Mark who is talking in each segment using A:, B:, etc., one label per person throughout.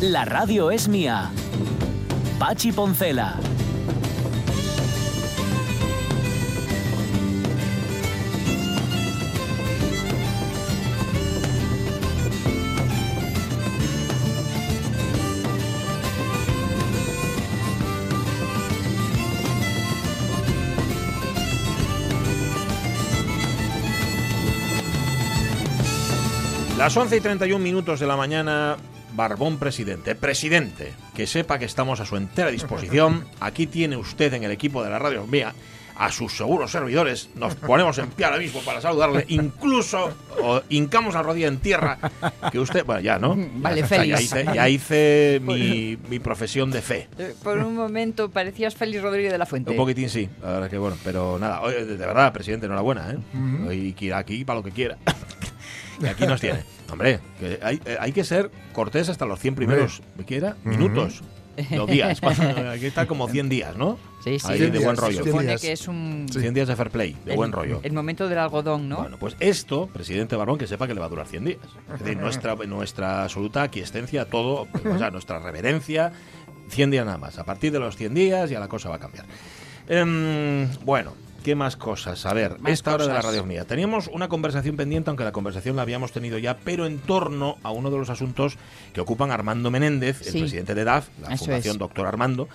A: La radio es mía. Pachi Poncela.
B: Las 11 y 31 minutos de la mañana, Barbón presidente. Presidente, que sepa que estamos a su entera disposición. Aquí tiene usted en el equipo de la radio mía a sus seguros servidores. Nos ponemos en pie ahora mismo para saludarle. Incluso o, hincamos la rodilla en tierra. Que usted, bueno, ya, ¿no?
C: Vale,
B: ya, está, ya hice, ya hice mi, mi profesión de fe.
C: Eh, Por un momento parecías Félix Rodríguez de la Fuente.
B: Un poquitín sí, la verdad que bueno, pero nada, de verdad, presidente, enhorabuena, ¿eh? Y que aquí para lo que quiera. Y aquí nos tiene. Hombre, que hay, eh, hay que ser cortés hasta los 100 primeros, ¿me quiera? Minutos. No días. Cuando- Aquí está como 100 días, ¿no?
C: Sí, sí.
B: Ahí de
D: días,
B: buen rollo.
D: cien
C: Supone
D: días.
C: que es un...
B: 100 días de fair play, de
C: el-
B: buen rollo.
C: El momento del algodón, ¿no?
B: Bueno, pues esto, presidente Barón, que sepa que le va a durar 100 días. Es decir, nuestra, nuestra absoluta aquiescencia, todo, o sea, nuestra reverencia, 100 días nada más. A partir de los 100 días ya la cosa va a cambiar. Em, bueno, ¿qué más cosas? A ver,
C: Más
B: esta hora de la
C: cosas.
B: radio mía. Teníamos una conversación pendiente, aunque la conversación la habíamos tenido ya, pero en torno a uno de los asuntos que ocupan Armando Menéndez, el presidente de DAF, la
C: Eso
B: Fundación
C: es.
B: Doctor Armando,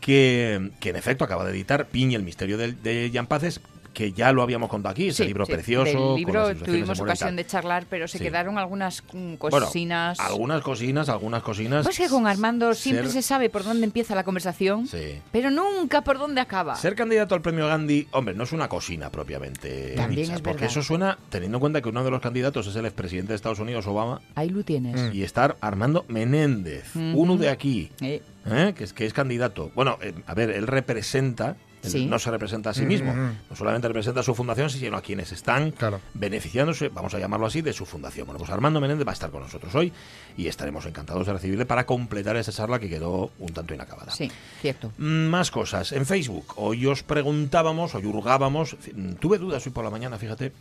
B: que, que en efecto acaba de editar Piña, el misterio de, de Jan Paces, que ya lo habíamos contado aquí, ese
C: Sí,
B: libro
C: sí.
B: precioso. Con
C: libro tuvimos
B: de
C: ocasión de charlar, pero se
B: Sí.
C: quedaron algunas mm,
B: Bueno,
C: cocinas...
B: algunas cosinas, algunas cosinas.
C: Pues que con Armando siempre
B: ser-
C: se sabe por dónde empieza la conversación,
B: Sí.
C: pero nunca por dónde acaba.
B: Ser candidato al premio Gandhi, hombre, no es una cocina propiamente.
C: También
B: dicha,
C: es
B: porque
C: verdad.
B: eso suena, teniendo en cuenta que uno de los candidatos es el expresidente de Estados Unidos, Obama,
C: Ahí lo tienes.
B: y estar Armando Menéndez, uno de aquí,
C: Eh,
B: ¿eh? que, es, que es candidato. Bueno, eh, a ver, él representa.
C: Sí.
B: No se representa a sí mismo,
D: Ujú.
B: no solamente representa a su fundación, sino a quienes están
D: Claro.
B: beneficiándose, vamos a llamarlo así, de su fundación. Bueno, pues Armando Menéndez va a estar con nosotros hoy y estaremos encantados de recibirle para completar esa charla que quedó un tanto inacabada.
C: sí, cierto.
B: Mm, Más cosas. En Facebook, hoy os preguntábamos, hoy hurgábamos, mm, tuve dudas hoy por la mañana, fíjate,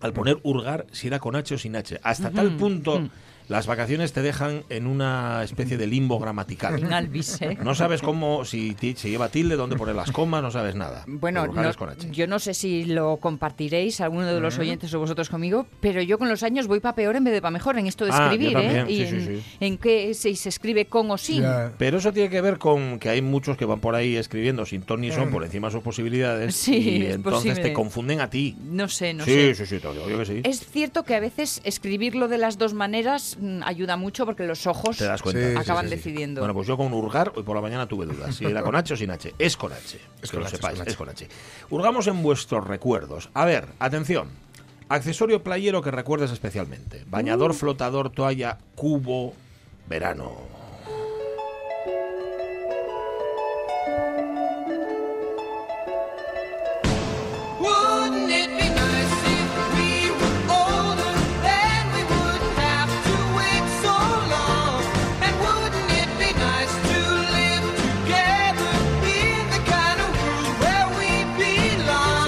B: al poner hurgar si era con H o sin H. Hasta tal punto las vacaciones te dejan en una especie de limbo gramatical. No sabes cómo, si se lleva tilde, dónde poner las comas, no sabes nada.
C: Bueno,
B: Hurgar
C: no-
B: es con H.
C: yo no sé si lo compartiréis, alguno de los oyentes o vosotros conmigo, pero yo con los años voy para peor en vez de para mejor en esto de
B: Ah,
C: escribir, ¿eh?
B: también,
C: Y
B: sí,
C: en,
B: sí, sí.
C: en qué si se escribe con o sin.
B: Pero eso tiene que ver con que hay muchos que van por ahí escribiendo sin ton ni son por encima de sus posibilidades
C: Sí,
B: y
C: es
B: entonces
C: posible.
B: te confunden a ti.
C: No sé, no
B: sí,
C: sé.
B: sí, sí, digo yo que sí.
C: Es cierto que a veces escribirlo de las dos maneras ayuda mucho porque los ojos
B: Te das cuenta.
C: Acaban
D: sí, sí.
C: decidiendo.
B: Bueno, pues yo con hurgar hoy por la mañana tuve dudas. Si era con H o sin H. Es con H.
D: Es
B: que
D: con
B: lo
D: H, es
B: sepáis,
D: con H.
B: es con H. Hurgamos en vuestros recuerdos. A ver, atención. Accesorio playero que recuerdes especialmente. Bañador,
C: Uh.
B: flotador, toalla, cubo, verano.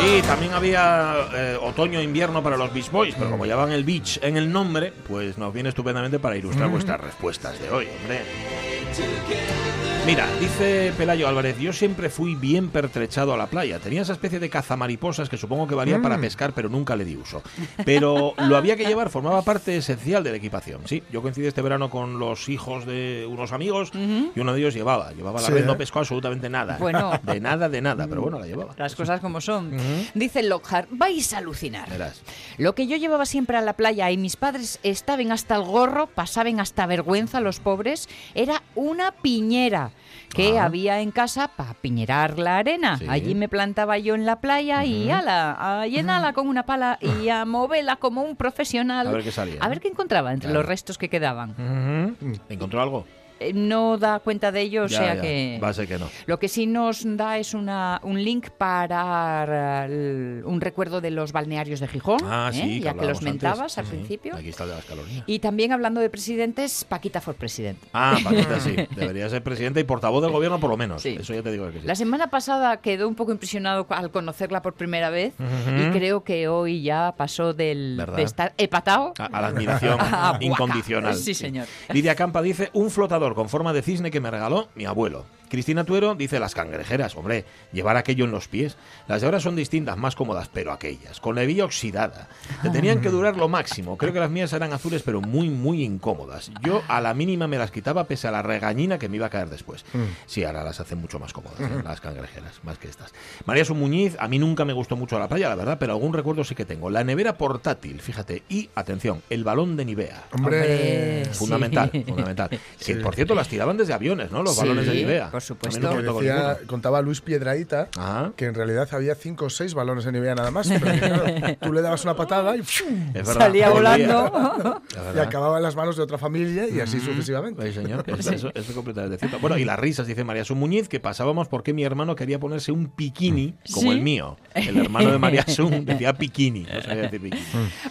B: Sí, también había eh, otoño-invierno para los Beach Boys, pero como llevan el beach en el nombre, pues nos viene estupendamente para ilustrar vuestras respuestas de hoy, hombre. Mira, dice Pelayo Álvarez, yo siempre fui bien pertrechado a la playa. Tenía esa especie de cazamariposas que supongo que valía para pescar, pero nunca le di uso. Pero lo había que llevar, formaba parte esencial de la equipación. Sí, yo coincidí este verano con los hijos de unos amigos y uno de ellos llevaba. Llevaba la
D: Sí,
B: red, no pescó absolutamente nada.
C: Bueno.
B: De nada, de nada, pero bueno, la llevaba.
C: Las cosas como son. Dice Lockhart, vais a alucinar.
B: Verás.
C: Lo que yo llevaba siempre a la playa y mis padres estaban hasta el gorro, pasaban hasta vergüenza los pobres, era una piñera que
B: Ah.
C: había en casa para piñerar la arena.
B: Sí.
C: Allí me plantaba yo en la playa y ala, a llenarla con una pala y a moverla como un profesional.
B: A ver qué salía,
C: A ver qué encontraba entre
B: Claro.
C: los restos que quedaban.
B: ¿Encontró algo?
C: Eh, no da cuenta de ello, o sea
B: ya,
C: que...
B: Va a ser que no.
C: Lo que sí nos da es una, un link para el- un recuerdo de los balnearios de Gijón,
B: Ah,
C: ¿eh?
B: sí,
C: ya que los mentabas
B: antes.
C: al principio.
B: Aquí está el de las calorías.
C: Y también hablando de presidentes, Paquita for President.
B: Ah, Paquita sí. Debería ser presidente y portavoz del gobierno por lo menos.
C: Sí.
B: Eso ya te digo que sí.
C: La semana pasada quedó un poco impresionado al conocerla por primera vez y creo que hoy ya pasó del,
B: ¿Verdad?
C: de estar epatado
B: A, a la admiración incondicional.
C: Sí, señor.
B: Lidia Campa dice un flotador con forma de cisne que me regaló mi abuelo. Cristina Tuero dice las cangrejeras, hombre, llevar aquello en los pies. Las de ahora son distintas, más cómodas, pero aquellas, con la hebilla oxidada. Te tenían que durar lo máximo. Creo que las mías eran azules, pero muy, muy incómodas. Yo a la mínima me las quitaba pese a la regañina que me iba a caer después. Sí, ahora las hacen mucho más cómodas, ¿eh? las cangrejeras, más que estas. María Su Muñiz, a mí nunca me gustó mucho la playa, la verdad, pero algún recuerdo sí que tengo. La nevera portátil, fíjate, y atención, el balón de Nivea.
D: Hombre,
C: Sí.
B: Fundamental, fundamental. Que por cierto las tiraban desde aviones, ¿no? Los
C: Sí,
B: balones de Nivea.
C: por supuesto.
D: Que decía- contaba Luis Piedraíta que en realidad había cinco o seis balones en Nivea nada más. Pero que, claro, tú le dabas una patada y,
C: salía volando.
B: La
D: y acababa en las manos de otra familia y así sucesivamente.
B: Sí, señor. Eso, eso- eso es completamente cierto. Bueno, y las risas, dice María Sun Muñiz, que pasábamos porque mi hermano quería ponerse un bikini como
C: ¿Sí?
B: el mío. El hermano de María Sun decía bikini. No sabía decir bikini.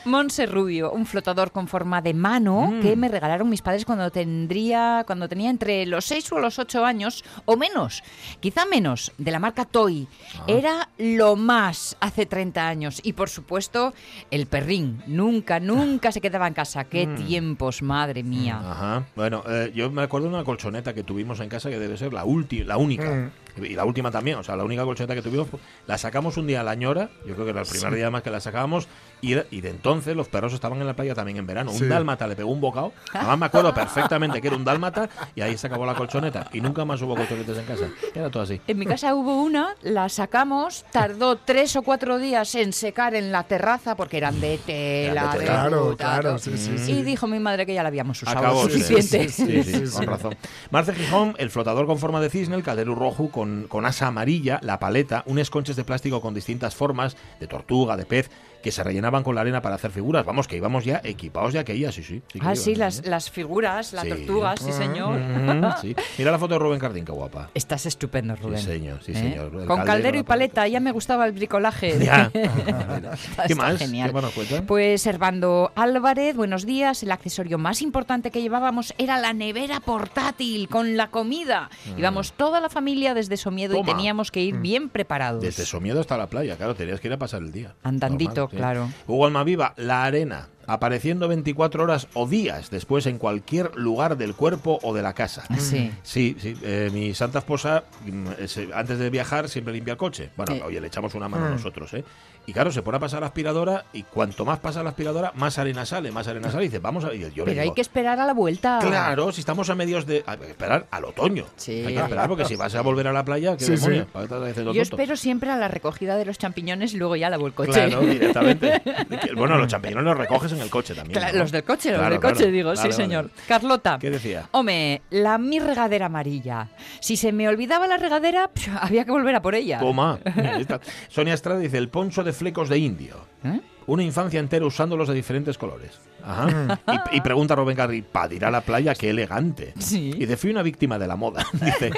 C: Monse Rubio, un flotador con forma de mano
B: Mm.
C: que me regalaron mis padres cuando tendría, cuando tenía entre los 6 o los 8 años o menos, quizá menos, de la marca Toy.
B: Ah.
C: Era lo más hace 30 años y por supuesto el perrín, nunca, nunca se quedaba en casa. Qué
B: Mm.
C: tiempos, madre mía.
B: Ajá. Bueno, eh, yo me acuerdo de una colchoneta que tuvimos en casa que debe ser la última, la única. Y la última también, o sea, la única colchoneta que tuvimos, la sacamos un día a la ñora, yo creo que era el primer día más que la sacábamos, y, era- y de entonces los perros estaban en la playa también en verano.
D: Sí.
B: Un dálmata le pegó un bocado, además me acuerdo perfectamente que era un dálmata, y ahí se acabó la colchoneta, y nunca más hubo colchonetas en casa. Era todo así.
C: En mi casa hubo una, la sacamos, tardó tres o cuatro días en secar en la terraza porque eran de tela.
B: De tela.
D: Claro, claro, sí, sí,
C: Y
D: sí.
C: dijo mi madre que ya la habíamos usado
B: Acabó, sí,
C: suficiente.
B: Sí, sí,
D: Sí, sí,
B: con
D: sí.
B: razón. Marce Gijón, el flotador con forma de cisne, el calderú rojo con, con asa amarilla, la paleta, unos conches de plástico con distintas formas, de tortuga, de pez, que se rellenaban con la arena para hacer figuras. Vamos, que íbamos ya equipados de aquella, sí, sí. sí que
C: Ah, sí, las, las figuras, las
B: Sí.
C: tortugas, sí, señor.
B: Mm, sí. Mira la foto de Rubén Cardín, qué guapa.
C: Estás estupendo, Rubén.
B: Sí, señor, sí,
C: ¿Eh?
B: señor. El
C: Con
B: caldero,
C: caldero y
B: paleta.
C: paleta, ya me gustaba el bricolaje.
B: Ya. ¿Qué más?
C: genial.
B: ¿Qué más nos cuenta?
C: Pues Servando Álvarez, buenos días. El accesorio más importante que llevábamos era la nevera portátil con la comida. Íbamos toda la familia desde Somiedo y
B: Mm. Toma. Mm.
C: teníamos que ir bien preparados.
B: Desde Somiedo hasta la playa, claro, tenías que ir a pasar el día.
C: Andandito,
B: Normal.
C: Claro.
B: Hugo Almaviva, la arena, apareciendo 24 horas o días después en cualquier lugar del cuerpo o de la casa.
C: Sí.
B: Sí, sí. eh, mi santa esposa, mm, eh, antes de viajar, siempre limpia el coche. Bueno,
C: Sí.
B: oye, le echamos una mano nosotros, ¿eh? Y claro, se pone a pasar la aspiradora y cuanto más pasa la aspiradora, más arena sale, más arena sale. Y dice, vamos a. y yo
C: Pero hay que esperar a la vuelta.
B: Claro, si estamos a medios de. Hay que esperar al otoño.
C: Sí.
B: Hay que esperar porque si vas a volver a la playa, ¿qué
D: Sí,
B: demonios?
D: sí.
B: ¿Para qué estás haciendo
C: Yo espero siempre a la recogida de los champiñones y luego ya lavo el coche.
B: Claro, directamente. Bueno, los champiñones los recoges en el coche también.
C: Los del coche, los
B: Claro,
C: del coche, digo, sí, señor. Carlota.
B: ¿Qué decía?
C: Hombre, la mi regadera amarilla. Si se me olvidaba la regadera, había que volver a por ella.
B: Toma. Sonia Estrada dice el poncho de flecos de indio.
C: ¿Eh?
B: Una infancia entera usándolos de diferentes colores. Ajá. Y, y pregunta Rubén Garri, para ir a la playa, qué elegante.
C: Sí.
B: Y dice, fui una víctima de la moda. dice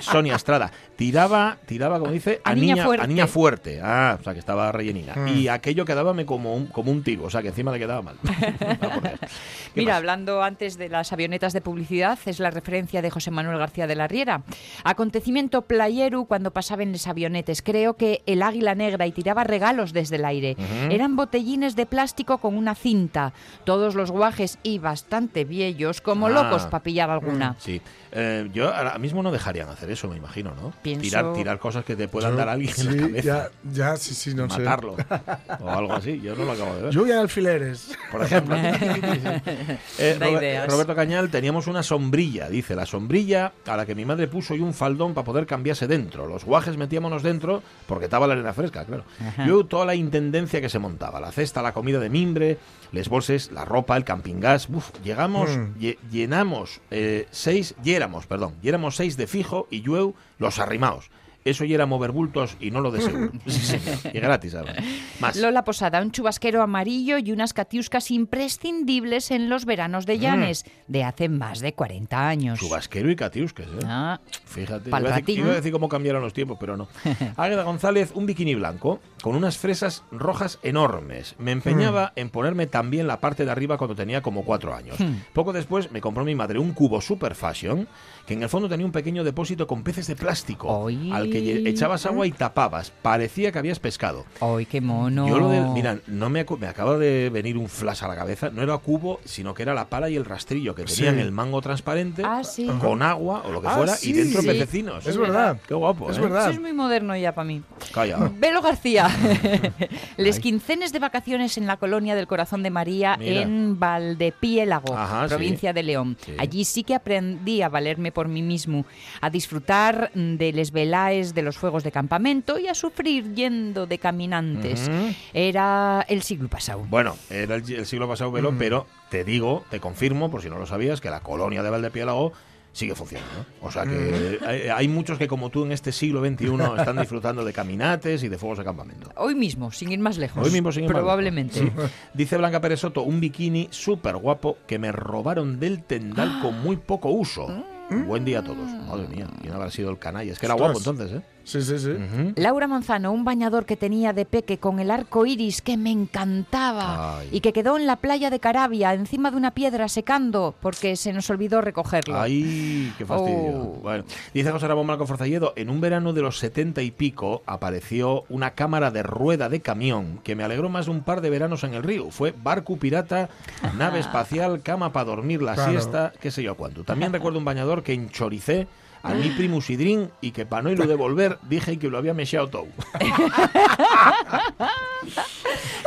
B: Sonia Estrada.Tiraba, tiraba, como dice, a,
C: A niña
B: niña,
C: fuerte.
B: a niña fuerte. Ah, o sea, que estaba rellenina.
D: Mm.
B: Y aquello quedábame como un, como un tiro, o sea, que encima le quedaba mal. Ah, por Dios. ¿Qué
C: Mira,
B: más?
C: hablando antes de las avionetas de publicidad, es la referencia de José Manuel García de la Riera. Acontecimiento playeru cuando pasaban los avionetes. Creo que el águila negra y tiraba regalos desde el aire. Eran botellines de plástico con una cinta. Todos los guajes y bastante viejos, como
B: Ah.
C: locos para pillar alguna.
B: Sí. Eh, yo ahora mismo no dejarían hacer eso, me imagino, ¿no?
C: Pienso-
B: Tirar, tirar cosas que te puedan
D: Yo-
B: dar a alguien
D: sí,
B: en la cabeza.
D: Ya, ya, sí, sí, no sé.
B: matarlo. o algo así. Yo no lo acabo de ver.
D: Lluvia de alfileres.
B: por ejemplo. Eh, Robert-
C: ideas.
B: Roberto Cañal, teníamos una sombrilla, dice, la sombrilla a la que mi madre puso y un faldón para poder cambiarse dentro. Los guajes metíamos dentro porque estaba la arena fresca, claro.
C: Ajá.
B: Yo toda la intendencia que se montaba, la cesta, la comida de mimbre, les bolses, la ropa, el camping gas, uf, llegamos,
D: Mm.
B: lle- llenamos eh, seis, y éramos, perdón, y éramos seis de fijo y yo los arrimados. Eso ya era mover bultos y no lo de seguro. Sí. Y gratis, además. Más.
C: Lola Posada, un chubasquero amarillo y unas catiuscas imprescindibles en los veranos de Llanes, de hace más de 40 años.
B: Chubasquero y catiusques, ¿eh?
C: Ah,
B: Fíjate, iba a, decir, iba a decir cómo cambiaron los tiempos, pero no. Águeda González, un bikini blanco con unas fresas rojas enormes. Me empeñaba en ponerme también la parte de arriba cuando tenía como cuatro años. Poco después me compró mi madre un cubo super fashion que en el fondo tenía un pequeño depósito con peces de plástico
C: Ay.
B: al que lle- echabas agua y tapabas. Parecía que habías pescado.
C: ¡Ay, qué mono!
B: Yo lo del, mira, no me, me acaba de venir un flash a la cabeza. No era cubo, sino que era la pala y el rastrillo que tenían
D: Sí.
B: el mango transparente
C: Ah, sí.
B: con agua o lo que
D: Ah,
B: fuera
D: sí.
B: y dentro
C: Sí.
B: pececinos.
D: Es verdad.
B: Qué guapo,
D: Es
B: ¿eh?
D: verdad.
C: Eso es muy moderno ya para mí.
B: Calla.
C: Velo García. Les quincenes de vacaciones en la colonia del Corazón de María
B: Mira.
C: en Valdepiélago,
B: Ajá, sí.
C: provincia de León.
B: Sí.
C: Allí sí que aprendí a valerme por mí mismo, a disfrutar de les de los fuegos de campamento y a sufrir yendo de caminantes. Era el siglo pasado.
B: Bueno, era el, el siglo pasado, Velo, pero te digo, te confirmo, por si no lo sabías, que la colonia de Valdepiélago sigue funcionando. O sea que hay, hay muchos que, como tú, en este siglo XXI están disfrutando de caminates y de fuegos de campamento.
C: Hoy mismo, sin ir más lejos.
B: Hoy mismo sin embargo.
C: Probablemente.
B: Sí. Dice Blanca Pérez Soto, un bikini súper guapo que me robaron del tendal con muy poco uso. Buen día a todos. Madre mía, ¿quién habrá sido el canalla? Es que era guapo entonces, ¿eh?
D: Sí, sí, sí.
B: Ujú.
C: Laura Manzano, un bañador que tenía de peque con el arco iris que me encantaba
B: Ay.
C: y que quedó en la playa de Carabia, encima de una piedra secando, porque se nos olvidó recogerlo.
B: Ay, qué fastidio.
C: Oh.
B: Bueno, dice José Ramón Marco Forzalledo, en un verano de los setenta y pico apareció una cámara de rueda de camión que me alegró más de un par de veranos en el río. Fue barco pirata, nave espacial, cama para dormir la
D: Claro.
B: siesta, qué sé yo cuánto. También recuerdo un bañador que enchoricé a mi primo Sidrín y que para no irlo devolver dije que lo había mechado todo.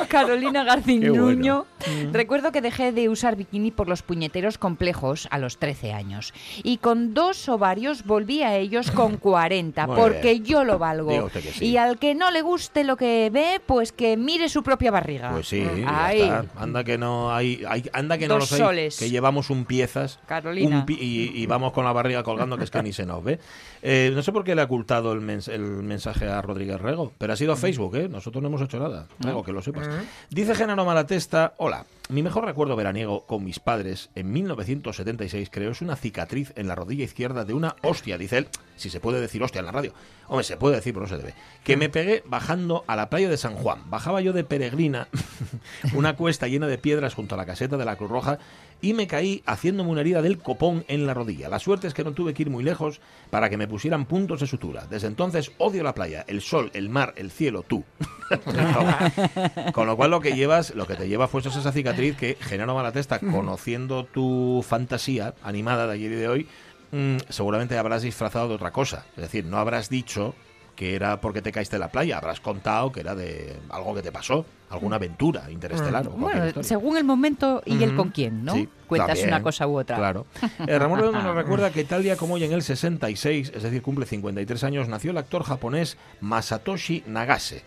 C: Carolina
B: Qué
C: Garcinuño.
B: bueno.
C: Recuerdo que dejé de usar bikini por los puñeteros complejos a los 13 años. Y con dos ovarios volví a ellos con 40,
B: Muy
C: porque
B: bien.
C: yo lo valgo.
B: Sí.
C: Y al que no le guste lo que ve, pues que mire su propia barriga.
B: Pues sí,
C: Ay.
B: está. anda que no hay, hay- anda que no los hay,
C: soles.
B: que llevamos un piezas,
C: Carolina.
B: un pi- y, y vamos con la barriga colgando que es que ni se nos ve. Eh, no sé por qué le ha ocultado el, mens- el mensaje a Rodríguez Rego, pero ha sido a Facebook, ¿eh? Nosotros no hemos hecho nada, Rego, que lo sepas. Dice Genaro Malatesta, hola, mi mejor recuerdo veraniego con mis padres en 1976 creo es una cicatriz en la rodilla izquierda de una hostia, dice él, si se puede decir hostia en la radio. Hombre, se puede decir, pero no se debe. Que me pegué bajando a la playa de San Juan. Bajaba yo de peregrina una cuesta llena de piedras junto a la caseta de la Cruz Roja y me caí haciéndome una herida del copón en la rodilla. La suerte es que no tuve que ir muy lejos para que me pusieran puntos de sutura. Desde entonces odio la playa, el sol, el mar, el cielo, tú. Con lo cual lo que llevas, lo que te lleva pues es esa cicatriz que Genaro Malatesta, conociendo tu fantasía animada de ayer y de hoy, mm, seguramente habrás disfrazado de otra cosa. Es decir, no habrás dicho que era porque te caíste en la playa, habrás contado que era de algo que te pasó, alguna aventura interestelar. o cualquier
C: Bueno,
B: historia.
C: según el momento y el con quién, ¿no?
B: Sí,
C: Cuentas
B: también,
C: una cosa u otra.
B: Claro. Eh, Ramón Redondo nos recuerda que tal día como hoy en el 66, es decir, cumple 53 años, nació el actor japonés Masatoshi Nagase.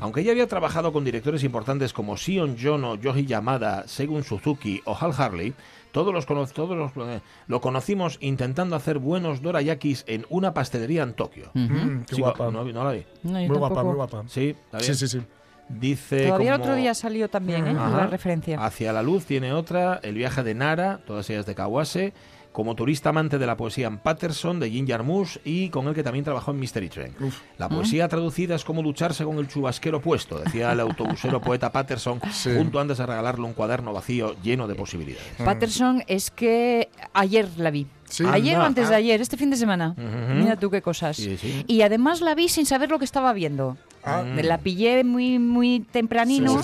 B: Aunque ya había trabajado con directores importantes como Sion Jono, Yoji Yamada, Segun Suzuki o Hal Harley, todos, los, cono- todos los, eh, lo conocimos intentando hacer buenos dorayakis en una pastelería en Tokio.
D: Mm, qué
B: Sí,
D: guapa.
B: No, no la vi.
C: No,
D: Muy guapa,
C: tampoco.
D: muy guapa.
B: Sí, ¿está bien?
D: Sí, sí, sí.
B: Dice
C: Todavía el
B: como-
C: otro día salió también, ¿eh?
B: Ajá.
C: La referencia.
B: Hacia la luz tiene otra, El viaje de Nara, todas ellas de Kawase, como turista amante de la poesía en Patterson, de Jim Jarmusch, y con el que también trabajó en Mystery Train. La poesía traducida es como ducharse con el chubasquero puesto, decía el autobusero poeta Patterson,
D: Sí.
B: junto antes de regalarle un cuaderno vacío lleno de posibilidades.
C: Patterson es que ayer la vi.
D: Sí.
C: Ayer o antes de ayer, este fin de semana.
B: Ujú.
C: Mira tú qué cosas.
B: Sí, sí.
C: Y además la vi sin saber lo que estaba viendo.
D: Ah.
C: La pillé muy muy tempranino.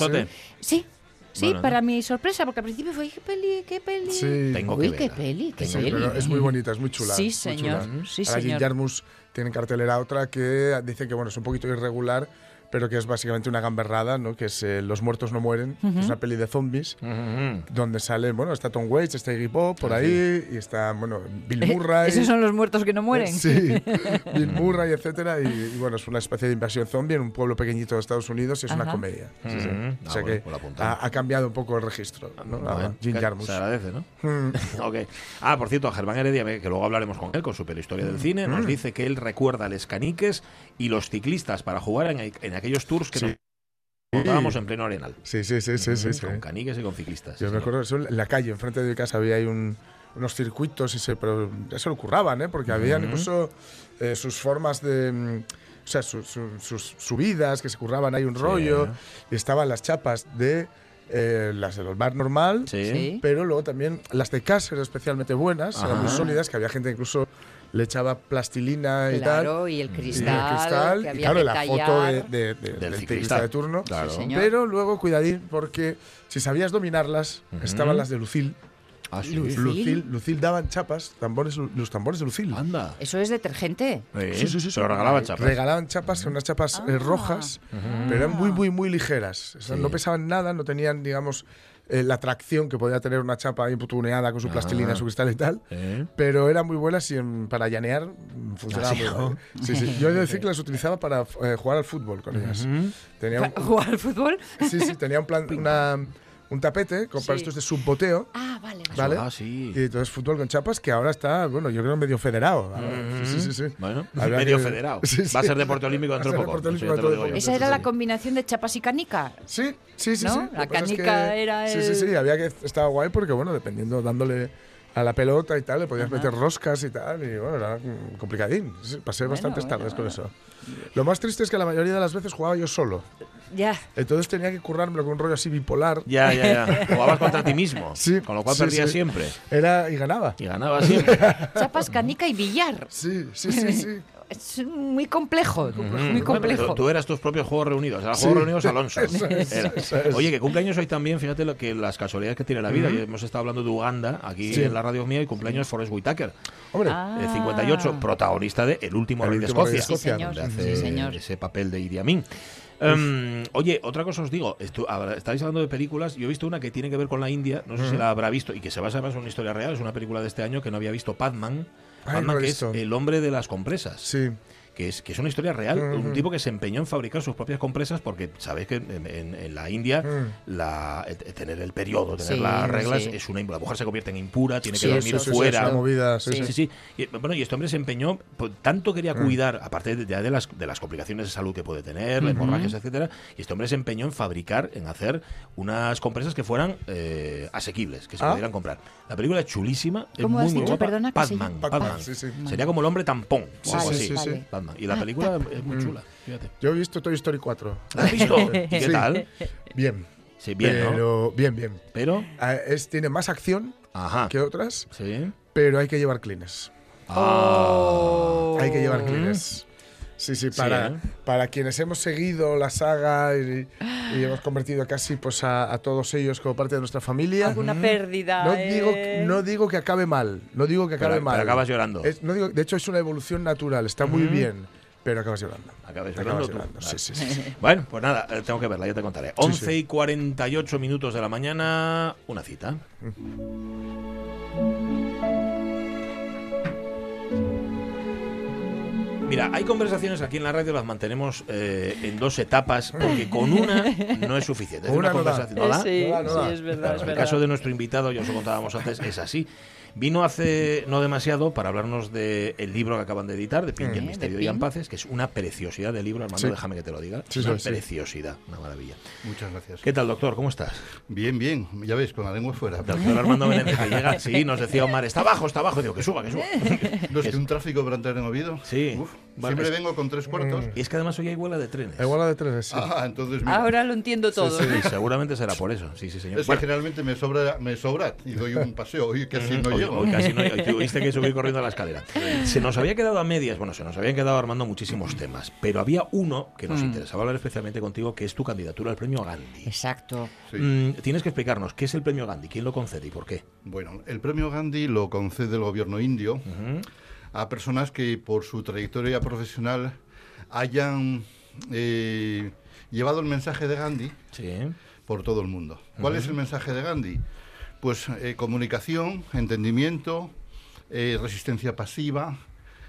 D: Sí.
C: Sí,
B: Bueno,
C: para mi sorpresa, porque al principio fue, ¿qué peli? ¿Qué peli?
D: Sí.
B: Tengo
C: Uy,
B: que
C: qué peli, qué
D: Sí,
C: peli.
D: pero es muy bonita, es muy chula.
C: Sí, señor.
D: chula.
C: Sí,
D: Ahora Jim
C: señor.
D: Jarmusch tiene en cartelera otra que dice que bueno, es un poquito irregular, pero que es básicamente una gamberrada, ¿no? Que es eh, Los muertos no mueren, que es una peli de zombies,
B: Ujú.
D: donde sale, bueno, está Tom Waits, está Iggy Pop por
B: Ah,
D: ahí, y está, bueno, Bill Murray.
C: Esos son los muertos que no mueren.
D: Sí, Bill Murray, etcétera. Y, y bueno, es una especie de invasión zombie en un pueblo pequeñito de Estados Unidos y es una
C: Ajá.
D: comedia. Sí, sí.
B: Ujú.
D: O
B: Ah,
D: sea
B: bueno,
D: que ha, ha cambiado un poco el registro. ¿no?
B: Ah,
D: A
B: bueno,
D: Jim Jarmusch.
B: Se agradece, ¿no?
D: Mm.
B: Ok. Ah, por cierto, a Germán Heredia, que luego hablaremos con él, con su historia del cine,
D: Mm.
B: nos dice que él recuerda los caniques y los ciclistas para jugar en, en aquellos tours que
D: Sí.
B: nos montábamos en pleno Arenal.
D: Sí, sí, sí, sí, sí, sí.
B: Con caniques y con ciclistas.
D: Yo
B: sí,
D: me acuerdo, eso en la calle, enfrente de mi casa, había ahí un- unos circuitos, y se, pero ya se lo curraban, ¿eh? Porque habían incluso eh, sus formas de... mm, O sea, su- su- sus subidas, que se curraban ahí un
B: Sí.
D: rollo, y estaban las chapas de eh, las del bar normal,
B: Sí.
D: Pero luego también las de casa eran especialmente buenas, eran muy sólidas, que había gente incluso le echaba plastilina y tal.
C: Claro, y el
D: Y el
C: cristal,
D: cristal, y
C: había
D: claro,
C: que
D: la foto de, de- de- del,
B: ciclista.
D: ciclista de turno.
B: Claro.
C: Sí, señor.
D: Pero luego, cuidadín, porque si sabías dominarlas, estaban las de Lucil.
B: Ah, sí.
C: Lucil.
D: Lucil, Lucil daban chapas, tambores, los tambores de Lucil.
B: Anda.
C: Eso es detergente.
B: Sí, sí, sí. Se lo regalaban chapas.
D: Regalaban chapas, unas chapas eh,
C: Ah.
D: rojas, pero eran muy, muy, muy ligeras. O sea,
B: Sí.
D: No pesaban nada, no tenían, digamos, eh, la tracción que podía tener una chapa ahí putuneada con su plastilina,
B: Ah.
D: su cristal y tal.
B: Sí.
D: Pero eran muy buenas y en- para llanear mm, funcionaban
B: Ah, sí,
D: muy bien. Sí, sí. Yo he de decir que las utilizaba para eh, jugar al fútbol con ellas. Tenía un,
C: ¿Jugar al fútbol?
D: sí, sí, tenía un, plan, una- un tapete con para
C: Sí.
D: estos de subboteo.
C: Ah, vale. vale.
B: Ah, sí.
D: Y entonces fútbol con chapas que ahora está, bueno, yo creo medio federado. ahora. Sí, sí, sí.
B: Bueno,
D: Habrá
B: medio
D: que-
B: federado.
D: Sí, sí.
B: Va a ser deporte olímpico dentro de poco.
C: Esa
D: sí,
C: era
D: sí,
C: la
D: sí.
C: combinación de chapas y canica.
D: Sí, sí, sí.
C: ¿No?
D: sí.
C: La
D: pasa es
C: canica
D: que-
C: era
D: Sí, sí, sí.
C: el-
D: Había que estaba guay porque, bueno, dependiendo, dándole a la pelota y tal, le podías
C: Ajá.
D: meter roscas y tal. Y bueno, era mm, complicadín. Sí, pasé
C: Bueno,
D: bastantes
C: bueno,
D: tardes con
C: bueno.
D: eso. Lo más triste es que la mayoría de las veces jugaba yo solo.
C: Ya.
D: Entonces tenía que currármelo con un rollo así bipolar.
B: Ya, ya, ya. Jugabas contra ti mismo.
D: Sí,
B: Con lo cual
D: sí,
B: perdías
D: sí.
B: siempre.
D: Era y ganaba.
B: Y ganabas siempre.
C: Chapas, canica y billar.
D: Sí, sí, sí, sí.
C: Es muy complejo. Muy
B: Bueno,
C: complejo.
B: tú, tú eras tus propios Juegos Reunidos. Era
D: Sí.
B: Juegos Reunidos Alonso.
D: Eso es,
B: Era.
D: eso es.
B: Oye, que cumpleaños hoy también, fíjate lo que las casualidades que tiene la vida. Hemos estado hablando de Uganda aquí
D: Sí.
B: en la radio mía y cumpleaños Forrest Whitaker.
D: Hombre,
C: Ah.
B: eh, 58, protagonista de El último
D: El
B: rey de
D: último rey de
B: Escocia.
D: Escocia.
C: Sí, señor.
B: donde hace
C: Sí, señor.
B: ese papel de Idi Amin. Em, oye, otra cosa os digo, estu- estáis hablando de películas, yo he visto una que tiene que ver con la India, no sé si la habrá visto, y que se basa además en una historia real, es una película de este año que no había visto, Padman,
D: Ay,
B: Padman que es el hombre de las compresas,
D: sí.
B: Que es, que es una historia real, un tipo que se empeñó en fabricar sus propias compresas porque sabéis que en, en- en la India
D: Mm.
B: la, eh, tener el periodo, tener
C: Sí,
B: las reglas,
C: sí.
B: es una, la mujer se convierte en impura, tiene
C: Sí,
B: que dormir fuera.
D: movida, sí,
C: Sí.
D: sí.
B: Sí, sí. Y, bueno, y este hombre se empeñó, pues, tanto quería
D: Mm.
B: cuidar, aparte de, ya de las, de las complicaciones de salud que puede tener, las hemorragias, etcétera, y este hombre se empeñó en fabricar, en hacer unas compresas que fueran eh, asequibles, que se
D: Ah.
B: pudieran comprar. La película es chulísima, es
C: ¿Cómo
B: muy, muy guapa.
C: Perdona, ¿qué se
B: Padman,
C: llama?
D: Padman,
B: Padman.
D: sí, sí.
B: Sería como el hombre tampón, o algo
D: sí,
B: así.
D: sí, sí.
C: Vale.
B: Y la
C: Ah,
B: película es muy chula, fíjate.
D: Yo he visto Toy Story 4.
B: ¿La has visto? ¿Y qué
D: Sí.
B: tal?
D: Bien.
B: Sí, bien, ¿no?
D: pero, Bien, bien.
B: Pero,
D: Ah, Es, tiene más acción
B: ajá.
D: que otras,
B: Sí.
D: pero hay que llevar clines.
C: Oh.
D: Hay que llevar clines. Sí, sí, para,
B: ¿eh?
D: para quienes hemos seguido la saga y, y hemos convertido casi pues, a, a todos ellos como parte de nuestra familia.
C: Alguna pérdida.
D: No
C: eh.
D: digo, no digo que acabe mal, no digo que
B: Pero-
D: acabe
B: pero
D: mal.
B: acabas llorando.
D: Es- no digo, de hecho, es una evolución natural, está muy bien, pero acabas llorando.
B: Acabas
D: Acabas
B: llorando tú.
D: llorando,
B: Vale.
D: sí, sí, sí, sí.
B: Bueno, pues nada, eh, tengo que verla, ya te contaré.
D: Sí,
B: 11
D: sí.
B: y 48 minutos de la mañana, una cita. Mira, hay conversaciones aquí en la radio, las mantenemos eh, en dos etapas, porque con una no es suficiente. Es una
D: una no da.
B: conversación. ¿no da?
C: Sí,
D: No da, no
C: sí, es verdad,
B: Claro,
C: es
B: en el
C: verdad.
B: caso de nuestro invitado, ya os lo contábamos antes, es así. Vino hace no demasiado para hablarnos del libro que acaban de editar, de Pin y el
C: Mm.
B: misterio
C: De
B: de Ian. Paces, que es una preciosidad de libro, Armando,
D: Sí.
B: déjame que te lo diga.
D: Sí,
B: una
D: sí, sí.
B: preciosidad, una maravilla.
E: Muchas gracias.
B: ¿Qué tal, doctor? ¿Cómo estás?
E: Bien, bien. Ya ves, con la lengua fuera.
B: Doctor Armando Menéndez, que llega, sí, nos decía Omar, está abajo, está abajo, y digo, que suba, que suba.
E: No es que un tráfico para entrar en Oviedo.
B: Sí.
E: Uf, siempre
B: es-
E: vengo con tres cuartos.
B: Y es que además hoy hay huela de trenes.
D: Hay huela de trenes, sí.
E: Ah, entonces mira.
C: Ahora lo entiendo todo.
B: Sí, seguramente será por eso. Sí, sí, señor.
E: Es que
B: Bueno,
E: generalmente me sobra, me sobra y doy un paseo. Hoy que así no
B: hoy-
E: llego.
B: hoy casi no, hoy tuviste que subir corriendo a la escalera. Se nos había quedado a medias, bueno, se nos habían quedado armando muchísimos temas, pero había uno que nos interesaba hablar especialmente contigo, que es tu candidatura al premio Gandhi.
C: Exacto.
E: Sí.
B: Mm, tienes que explicarnos qué es el premio Gandhi, quién lo concede y por qué.
E: Bueno, el premio Gandhi lo concede el gobierno indio a personas que por su trayectoria profesional hayan eh, llevado el mensaje de Gandhi
B: Sí.
E: por todo el mundo. ¿Cuál es el mensaje de Gandhi? Pues eh, comunicación, entendimiento, eh, resistencia pasiva,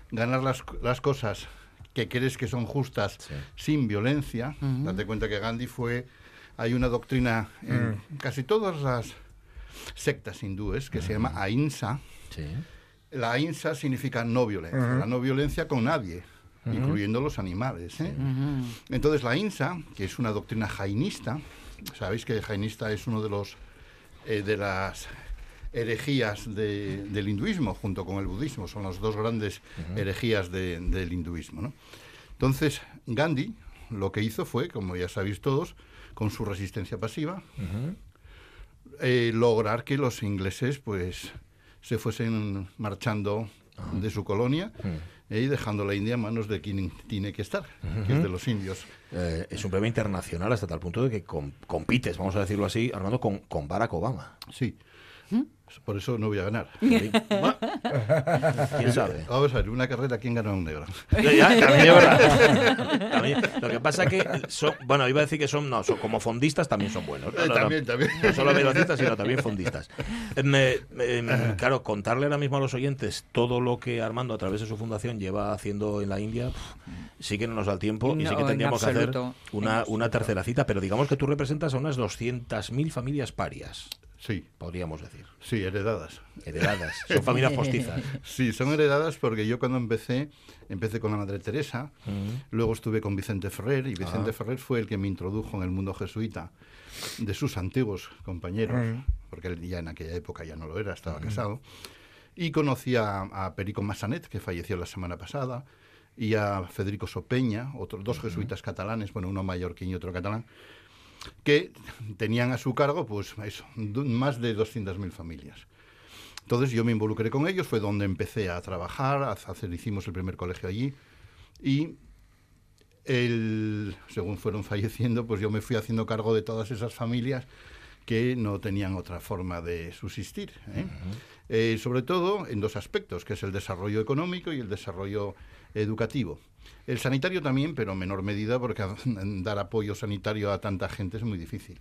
E: ganar las, las cosas que crees que son justas sin violencia. Date cuenta que Gandhi fue... Hay una doctrina en casi todas las sectas hindúes que se llama ahimsa.
B: Sí.
E: La ahimsa significa no violencia. La no violencia con nadie, incluyendo los animales. ¿eh? Entonces la ahimsa, que es una doctrina jainista, sabéis que jainista es uno de los eh, de las herejías de- del hinduismo junto con el budismo, son las dos grandes herejías de- del hinduismo. ¿no? Entonces Gandhi lo que hizo fue, como ya sabéis todos, con su resistencia pasiva, eh, lograr que los ingleses pues se fuesen marchando de su colonia eh, y dejando la India en manos de quien tiene que estar, que es de los indios.
B: Eh, es un premio internacional hasta tal punto de que com- compites, vamos a decirlo así, Armando, con, con Barack Obama.
E: Sí. Por eso no voy a ganar.
B: ¿Quién sabe?
E: Vamos a ver, una carrera, ¿quién gana un negro?
B: Ya, ya, también es verdad. También- Lo que pasa que son, bueno, iba a decir que son, no, son como fondistas también son buenos. No,
E: también, también.
B: No solo velocistas, sino también fondistas. Claro, contarle ahora mismo a los oyentes todo lo que Armando a través de su fundación lleva haciendo en la India, sí que no nos da el tiempo y sí que
C: en
B: tendríamos que hacer una, una tercera cita, pero digamos que tú representas a unas 200.000 familias parias,
E: Sí,
B: podríamos decir.
E: sí, heredadas.
B: Heredadas, son familias postizas.
E: Sí, son heredadas porque yo cuando empecé, empecé con la Madre Teresa, luego estuve con Vicente Ferrer, y Vicente Ferrer fue el que me introdujo en el mundo jesuita de sus antiguos compañeros, porque él ya en aquella época ya no lo era, estaba casado, y conocí a, a Perico Massanet, que falleció la semana pasada, y a Federico Sopeña, otros dos jesuitas catalanes, bueno, uno mallorquín y otro catalán, que tenían a su cargo, pues más de 200.000 familias. Entonces yo me involucré con ellos, fue donde empecé a trabajar, a hacer, hicimos el primer colegio allí y el, según fueron falleciendo, pues yo me fui haciendo cargo de todas esas familias que no tenían otra forma de subsistir. ¿eh? Eh, sobre todo en dos aspectos, que es el desarrollo económico y el desarrollo educativo. El sanitario también, pero en menor medida, porque dar apoyo sanitario a tanta gente es muy difícil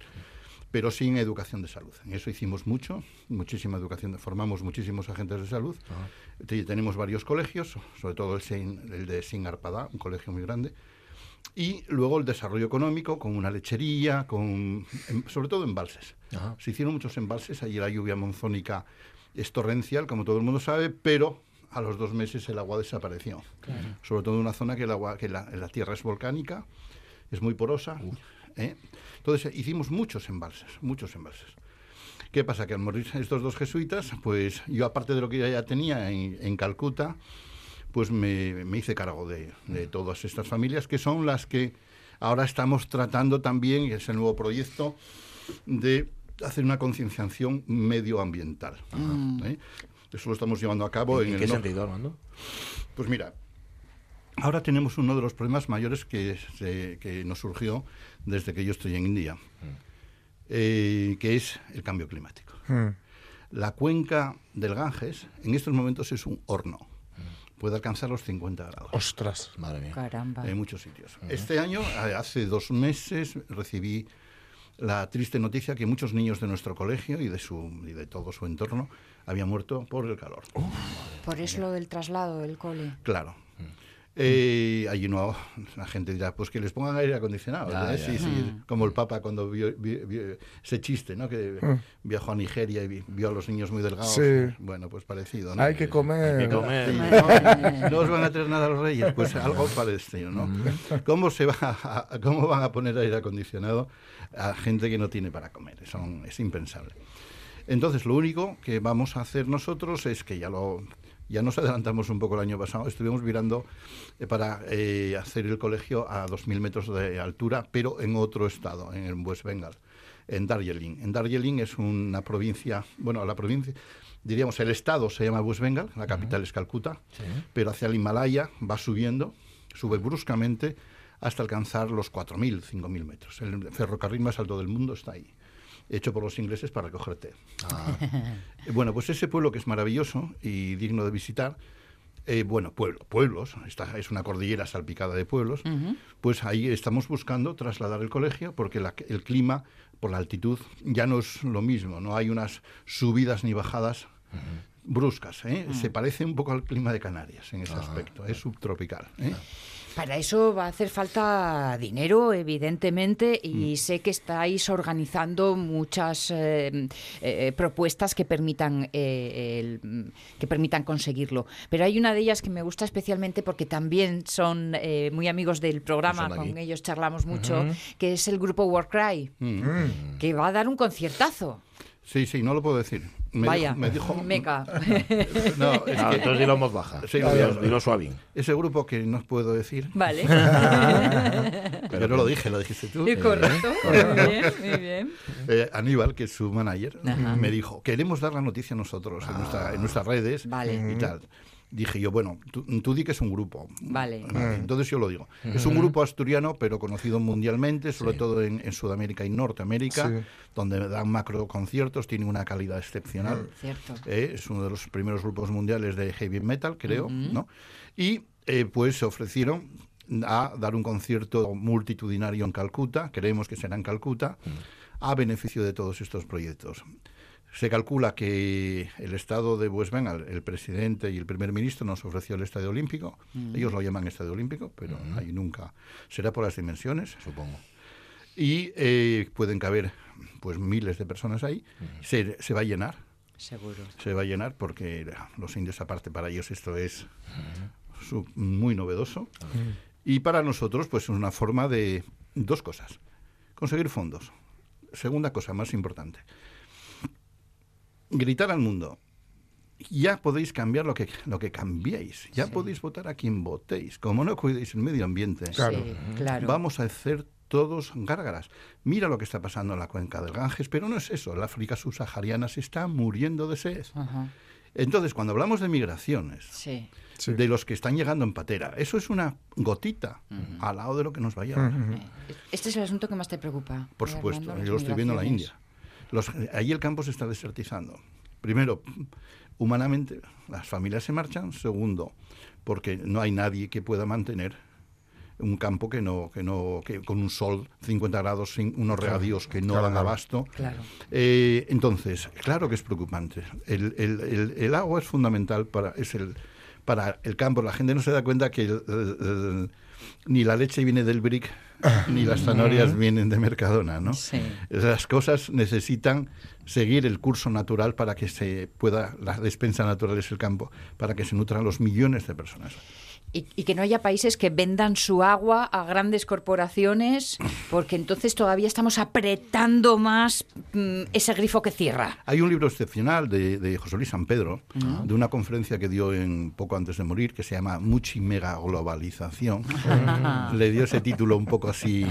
E: pero sin educación de salud. En eso hicimos mucho, muchísima educación, formamos muchísimos agentes de salud. Te- Tenemos varios colegios, sobre todo el, Sin- el de Singarpadá, un colegio muy grande. Y luego el desarrollo económico con una lechería, con em- sobre todo embalses.
B: Ajá.
E: Se hicieron muchos embalses, allí la lluvia monzónica es torrencial, como todo el mundo sabe, pero a los dos meses el agua desapareció. Sobre todo en una zona que, el agua, que la, la tierra es volcánica, es muy porosa. ¿eh? Entonces hicimos muchos embalses, muchos embalses. ¿Qué pasa? Que al morir estos dos jesuitas, pues yo aparte de lo que ya tenía en, en Calcuta, pues me, me hice cargo de, de todas estas familias, que son las que ahora estamos tratando también, y es el nuevo proyecto, de hacer una concienciación medioambiental. ¿eh? Eso lo estamos llevando a cabo
B: ¿En,
E: en, el
B: qué
E: no-
B: sentido, Armando?
E: pues mira, ahora tenemos uno de los problemas mayores que, se- que nos surgió desde que yo estoy en India, eh, que es el cambio climático. La cuenca del Ganges en estos momentos es un horno. Puede alcanzar los 50 grados
D: Ostras.
B: Madre mía.
C: Caramba.
E: en muchos sitios. Este año, eh, hace dos meses, recibí la triste noticia que muchos niños de nuestro colegio y de, su, y de todo su entorno habían muerto por el calor.
C: Por eso lo del traslado del cole.
E: Claro. Eh, allí no, la gente dirá, pues que les pongan aire acondicionado.
B: Ya,
E: ¿eh?
B: ya.
E: Sí, sí, como el Papa cuando vio, vio- vio ese chiste, ¿no? Que viajó a Nigeria y vi- vio a los niños muy delgados.
D: Sí.
E: Bueno, pues parecido, ¿no?
D: Hay que comer.
B: Hay que comer.
E: Sí, no, no os van a traer nada a los reyes, pues algo parecido, ¿no? ¿Cómo, se va a, a- ¿Cómo van a poner aire acondicionado a gente que no tiene para comer? Son- es impensable. Entonces, lo único que vamos a hacer nosotros es que ya lo ya nos adelantamos un poco el año pasado, estuvimos mirando eh, para eh, hacer el colegio a 2.000 metros de altura, pero en otro estado, en el West Bengal, en Darjeeling. En Darjeeling es una provincia, bueno, la provincia, diríamos, el estado se llama West Bengal, la capital es Calcuta, pero hacia el Himalaya va subiendo, sube bruscamente hasta alcanzar los 4.000, 5.000 metros. El ferrocarril más alto del mundo está ahí hecho por los ingleses para recoger té. Eh, Bueno, pues ese pueblo que es maravilloso y digno de visitar, eh, bueno, pueblo, pueblos, esta es una cordillera salpicada de pueblos, pues ahí estamos buscando trasladar el colegio porque la- el clima, por la altitud, ya no es lo mismo, no hay unas subidas ni bajadas bruscas, ¿eh? se parece un poco al clima de Canarias en ese aspecto, es subtropical. ¿eh?
C: Para eso va a hacer falta dinero, evidentemente, y sé que estáis organizando muchas eh, eh, propuestas que permitan eh, el- que permitan conseguirlo. Pero hay una de ellas que me gusta especialmente porque también son eh, muy amigos del programa, con ellos charlamos mucho, que es el grupo Warcry, que va a dar un conciertazo.
E: Sí, sí, no lo puedo decir. Me
C: Vaya,
E: dijo- me dijo,
C: meca.
E: No, es
B: Ah,
E: que
B: entonces dilo en voz baja.
E: Sí,
B: dilo,
E: dilo.
B: dilo suavín.
E: ese grupo que no puedo decir,
C: Vale.
E: pero no lo dije, lo dijiste tú.
C: Sí, correcto. Muy bien, muy bien.
E: Eh, Aníbal, que es su manager,
C: Ajá.
E: me dijo, queremos dar la noticia nosotros en, nuestra- en nuestras redes
C: Vale.
E: y tal. Dije yo, bueno, tú, tú di que es un grupo.
C: Vale.
E: Entonces yo lo digo. Es un grupo asturiano, pero conocido mundialmente, sobre todo en, en Sudamérica y Norteamérica,
D: Sí.
E: donde dan macro conciertos, tiene una calidad excepcional.
C: Cierto.
E: Eh, es uno de los primeros grupos mundiales de heavy metal, creo, ¿no? Y eh, pues se ofrecieron a dar un concierto multitudinario en Calcuta, creemos que será en Calcuta, a beneficio de todos estos proyectos. Se calcula que el Estado de West Bengal, el presidente y el primer ministro, nos ofreció el Estadio Olímpico. Ellos lo llaman Estadio Olímpico, pero ahí nunca. Será por las dimensiones.
B: Supongo.
E: y eh, pueden caber pues miles de personas ahí. Se, se va a llenar,
C: Seguro.
E: se va a llenar porque los indios aparte para ellos esto es su- muy novedoso. Y para nosotros pues es una forma de dos cosas. Conseguir fondos. Segunda cosa más importante gritar al mundo ya podéis cambiar lo que lo que cambiéis ya
C: Sí.
E: podéis votar a quien votéis como no cuidéis el medio ambiente
D: Claro.
C: Sí, claro.
E: Vamos a hacer todos gárgaras. Mira lo que está pasando en la cuenca del Ganges, pero no es eso. La África subsahariana se está muriendo de sed.
C: Ajá.
E: Entonces, cuando hablamos de migraciones,
C: Sí.
E: De los que están llegando en patera, eso es una gotita al lado de lo que nos va a llevar.
C: Eh, Este es el asunto que más te preocupa.
E: Por
C: eh,
E: supuesto, yo lo estoy viendo en la. India. Los, ahí el campo se está desertizando. Primero, humanamente, las familias se marchan. Segundo, porque no hay nadie que pueda mantener un campo que no, que no, que con un sol 50 grados, sin unos regadíos que no
D: claro,
E: dan abasto.
C: Claro.
E: Eh, entonces, claro que es preocupante. El, el- el- el agua es fundamental para, es el, para el campo. La gente no se da cuenta que el- el- el- ni la leche viene del brick, ni las zanahorias vienen de Mercadona, ¿no?
C: Sí.
E: Las cosas necesitan seguir el curso natural para que se pueda, la despensa natural es el campo, para que se nutran los millones de personas.
C: Y, y que no haya países que vendan su agua a grandes corporaciones, porque entonces todavía estamos apretando más mm, ese grifo que cierra.
E: Hay un libro excepcional de, de José Luis San Pedro, de una conferencia que dio en poco antes de morir, que se llama Muchi Mega Globalización. Le dio ese título un poco así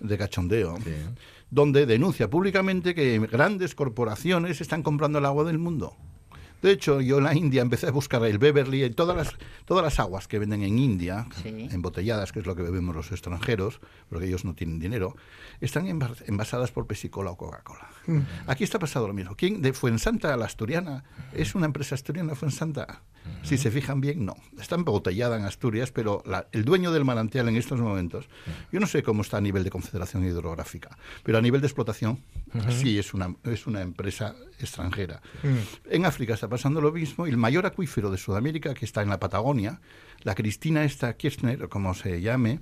E: de cachondeo, donde denuncia públicamente que grandes corporaciones están comprando el agua del mundo. De hecho, yo en la India empecé a buscar el Beverly y todas las, todas las aguas que venden en India,
C: Sí.
E: embotelladas, que es lo que bebemos los extranjeros, porque ellos no tienen dinero, están enva- envasadas por Pepsi-Cola o Coca-Cola. Aquí está pasado lo mismo. ¿Quién de Fuensanta, la asturiana, es una empresa asturiana Fuensanta? Si se fijan bien, no. Está embotellada en Asturias, pero la- el dueño del manantial en estos momentos, yo no sé cómo está a nivel de confederación hidrográfica, pero a nivel de explotación, sí es una, es una empresa extranjera. En África está pasando lo mismo y el mayor acuífero de Sudamérica, que está en la Patagonia, la Cristina esta Kirchner, como se llame,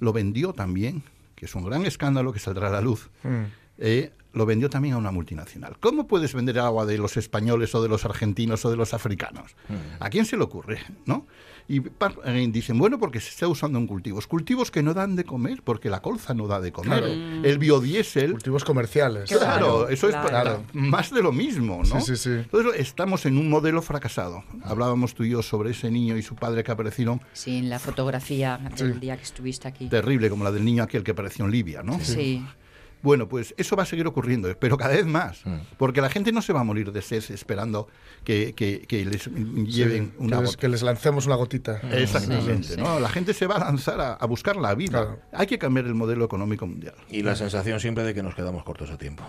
E: lo vendió también, que es un gran escándalo que saldrá a la luz. eh, lo vendió también a una multinacional. ¿Cómo puedes vender agua de los españoles o de los argentinos o de los africanos? ¿A quién se le ocurre? ¿no? Y eh, dicen, bueno, porque se está usando en cultivos. Cultivos que no dan de comer, porque la colza no da de comer. El biodiesel
D: Cultivos comerciales.
E: Claro,
C: Claro,
E: eso es
C: claro.
E: para- más de lo mismo, ¿no?
D: Sí, sí, sí.
E: Entonces estamos en un modelo fracasado. Hablábamos tú y yo sobre ese niño y su padre que aparecieron
C: Sí, en la fotografía del día que estuviste aquí.
E: terrible, como la del niño aquel que apareció en Libia, ¿no?
C: Sí.
E: Bueno, pues eso va a seguir ocurriendo, pero cada vez más. Porque la gente no se va a morir de sed esperando que, que- que les lleven
D: Sí,
E: una
D: que, les,
E: gota.
D: que les lancemos una gotita.
E: Exactamente, ¿no? La gente se va a lanzar a, a buscar la vida.
D: Claro.
E: Hay que cambiar el modelo económico mundial.
B: Y la sensación siempre de que nos quedamos cortos a tiempo.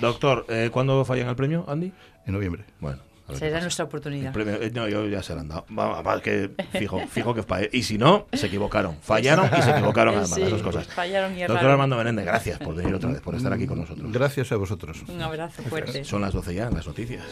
B: Doctor, eh, ¿cuándo fallan el premio, Andy?
E: En noviembre.
B: Bueno,
C: Será nuestra oportunidad.
B: premio- eh, no, yo ya se lo han dado. Que fijo, fijo que Y si no, se equivocaron. Fallaron y se equivocaron además,
C: Sí,
B: las dos cosas.
C: fallaron y
B: Doctor. Armando Menéndez, gracias por venir otra vez, por estar aquí con nosotros.
E: Gracias a vosotros.
C: Un abrazo fuerte.
B: Son las 12 ya, las noticias.